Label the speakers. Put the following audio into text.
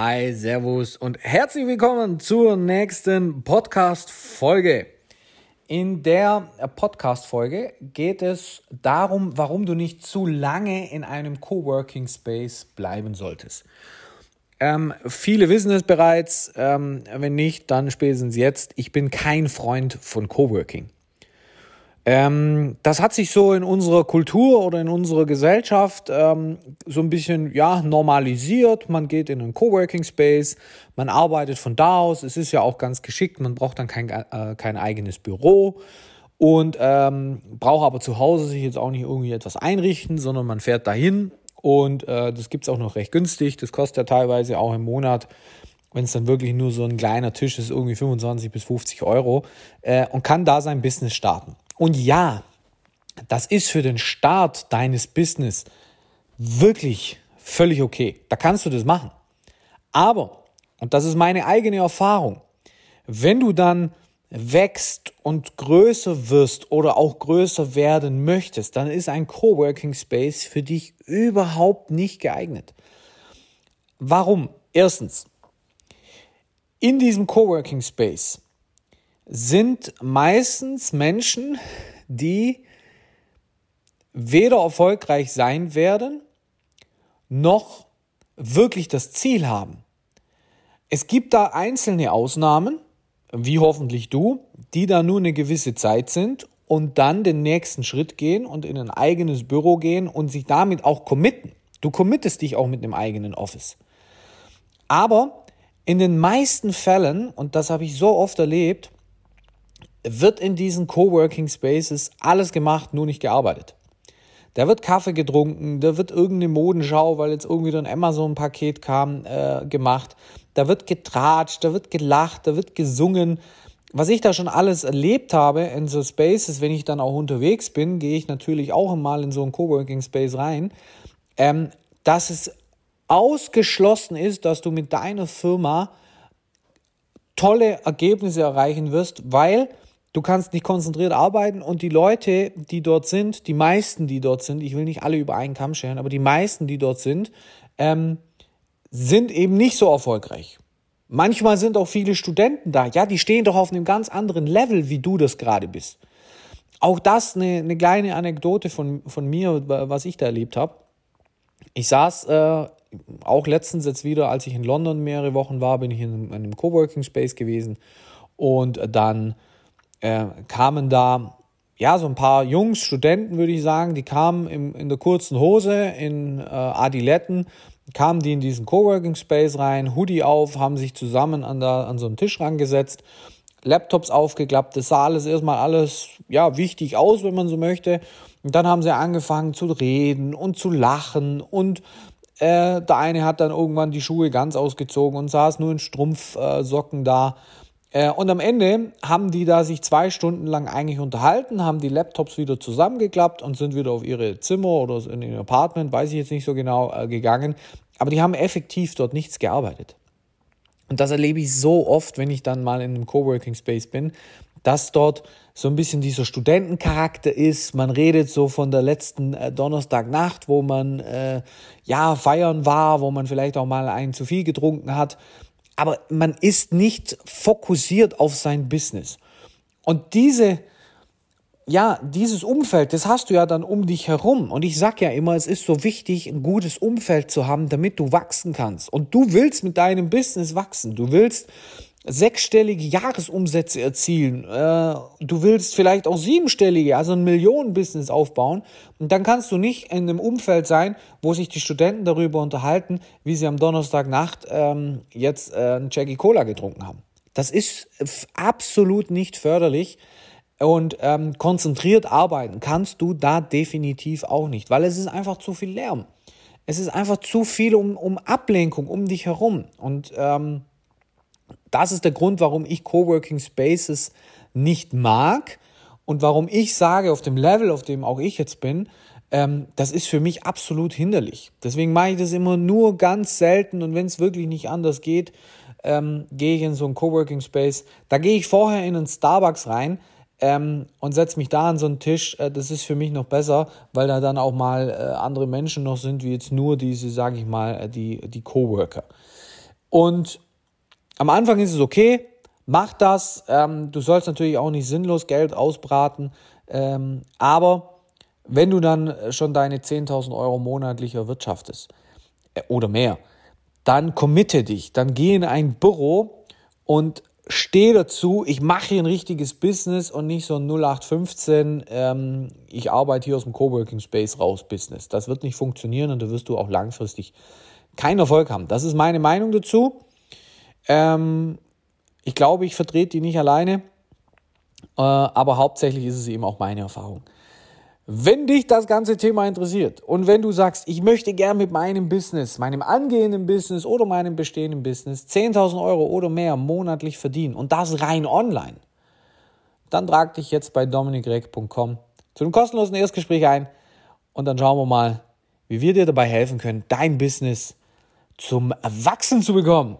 Speaker 1: Hi, Servus und herzlich willkommen zur nächsten Podcast-Folge. In der Podcast-Folge geht es darum, warum du nicht zu lange in einem Coworking Space bleiben solltest. Ähm, viele wissen es bereits, ähm, wenn nicht, dann spätestens jetzt. Ich bin kein Freund von Coworking. Ähm, das hat sich so in unserer Kultur oder in unserer Gesellschaft ähm, so ein bisschen ja, normalisiert. Man geht in einen Coworking Space, man arbeitet von da aus. Es ist ja auch ganz geschickt, man braucht dann kein, äh, kein eigenes Büro und ähm, braucht aber zu Hause sich jetzt auch nicht irgendwie etwas einrichten, sondern man fährt dahin und äh, das gibt es auch noch recht günstig. Das kostet ja teilweise auch im Monat wenn es dann wirklich nur so ein kleiner Tisch ist, irgendwie 25 bis 50 Euro äh, und kann da sein Business starten. Und ja, das ist für den Start deines Business wirklich völlig okay. Da kannst du das machen. Aber, und das ist meine eigene Erfahrung, wenn du dann wächst und größer wirst oder auch größer werden möchtest, dann ist ein Coworking Space für dich überhaupt nicht geeignet. Warum? Erstens, in diesem Coworking Space sind meistens Menschen, die weder erfolgreich sein werden, noch wirklich das Ziel haben. Es gibt da einzelne Ausnahmen, wie hoffentlich du, die da nur eine gewisse Zeit sind und dann den nächsten Schritt gehen und in ein eigenes Büro gehen und sich damit auch committen. Du committest dich auch mit einem eigenen Office. Aber in den meisten Fällen, und das habe ich so oft erlebt, wird in diesen Coworking Spaces alles gemacht, nur nicht gearbeitet. Da wird Kaffee getrunken, da wird irgendeine Modenschau, weil jetzt irgendwie ein Amazon-Paket kam, äh, gemacht. Da wird getratscht, da wird gelacht, da wird gesungen. Was ich da schon alles erlebt habe in so Spaces, wenn ich dann auch unterwegs bin, gehe ich natürlich auch mal in so einen Coworking Space rein, ähm, dass es ausgeschlossen ist, dass du mit deiner Firma tolle Ergebnisse erreichen wirst, weil Du kannst nicht konzentriert arbeiten und die Leute, die dort sind, die meisten, die dort sind, ich will nicht alle über einen Kamm scheren, aber die meisten, die dort sind, ähm, sind eben nicht so erfolgreich. Manchmal sind auch viele Studenten da. Ja, die stehen doch auf einem ganz anderen Level, wie du das gerade bist. Auch das eine, eine kleine Anekdote von, von mir, was ich da erlebt habe. Ich saß äh, auch letztens jetzt wieder, als ich in London mehrere Wochen war, bin ich in einem, in einem Coworking Space gewesen und dann äh, kamen da ja so ein paar Jungs, Studenten würde ich sagen, die kamen im, in der kurzen Hose, in äh, Adiletten, kamen die in diesen Coworking Space rein, Hoodie auf, haben sich zusammen an, der, an so einen Tisch rangesetzt, Laptops aufgeklappt, das sah alles erstmal alles ja wichtig aus, wenn man so möchte. Und dann haben sie angefangen zu reden und zu lachen und äh, der eine hat dann irgendwann die Schuhe ganz ausgezogen und saß nur in Strumpfsocken äh, da. Äh, und am Ende haben die da sich zwei Stunden lang eigentlich unterhalten, haben die Laptops wieder zusammengeklappt und sind wieder auf ihre Zimmer oder in ihr Apartment, weiß ich jetzt nicht so genau, äh, gegangen. Aber die haben effektiv dort nichts gearbeitet. Und das erlebe ich so oft, wenn ich dann mal in einem Coworking Space bin, dass dort so ein bisschen dieser Studentencharakter ist. Man redet so von der letzten äh, Donnerstagnacht, wo man äh, ja feiern war, wo man vielleicht auch mal einen zu viel getrunken hat aber man ist nicht fokussiert auf sein Business. Und diese, ja, dieses Umfeld, das hast du ja dann um dich herum. Und ich sag ja immer, es ist so wichtig, ein gutes Umfeld zu haben, damit du wachsen kannst. Und du willst mit deinem Business wachsen. Du willst sechsstellige Jahresumsätze erzielen. Äh, du willst vielleicht auch siebenstellige, also ein Millionen-Business aufbauen. Und dann kannst du nicht in einem Umfeld sein, wo sich die Studenten darüber unterhalten, wie sie am Donnerstagnacht ähm, jetzt äh, einen Jackie Cola getrunken haben. Das ist absolut nicht förderlich. Und ähm, konzentriert arbeiten kannst du da definitiv auch nicht, weil es ist einfach zu viel Lärm. Es ist einfach zu viel um, um Ablenkung um dich herum. Und ähm, das ist der Grund, warum ich Coworking Spaces nicht mag und warum ich sage, auf dem Level, auf dem auch ich jetzt bin, ähm, das ist für mich absolut hinderlich. Deswegen mache ich das immer nur ganz selten und wenn es wirklich nicht anders geht, ähm, gehe ich in so einen Coworking Space. Da gehe ich vorher in einen Starbucks rein ähm, und setze mich da an so einen Tisch. Äh, das ist für mich noch besser, weil da dann auch mal äh, andere Menschen noch sind, wie jetzt nur diese, sage ich mal, äh, die, die Coworker. Und am Anfang ist es okay, mach das. Ähm, du sollst natürlich auch nicht sinnlos Geld ausbraten, ähm, aber wenn du dann schon deine 10.000 Euro monatlich erwirtschaftest äh, oder mehr, dann committe dich, dann geh in ein Büro und steh dazu, ich mache hier ein richtiges Business und nicht so ein 0815, ähm, ich arbeite hier aus dem Coworking Space raus Business. Das wird nicht funktionieren und da wirst du auch langfristig keinen Erfolg haben. Das ist meine Meinung dazu. Ähm, ich glaube, ich vertrete die nicht alleine, äh, aber hauptsächlich ist es eben auch meine Erfahrung. Wenn dich das ganze Thema interessiert und wenn du sagst, ich möchte gern mit meinem Business, meinem angehenden Business oder meinem bestehenden Business 10.000 Euro oder mehr monatlich verdienen und das rein online, dann trag dich jetzt bei dominikreck.com zu einem kostenlosen Erstgespräch ein und dann schauen wir mal, wie wir dir dabei helfen können, dein Business zum Wachsen zu bekommen.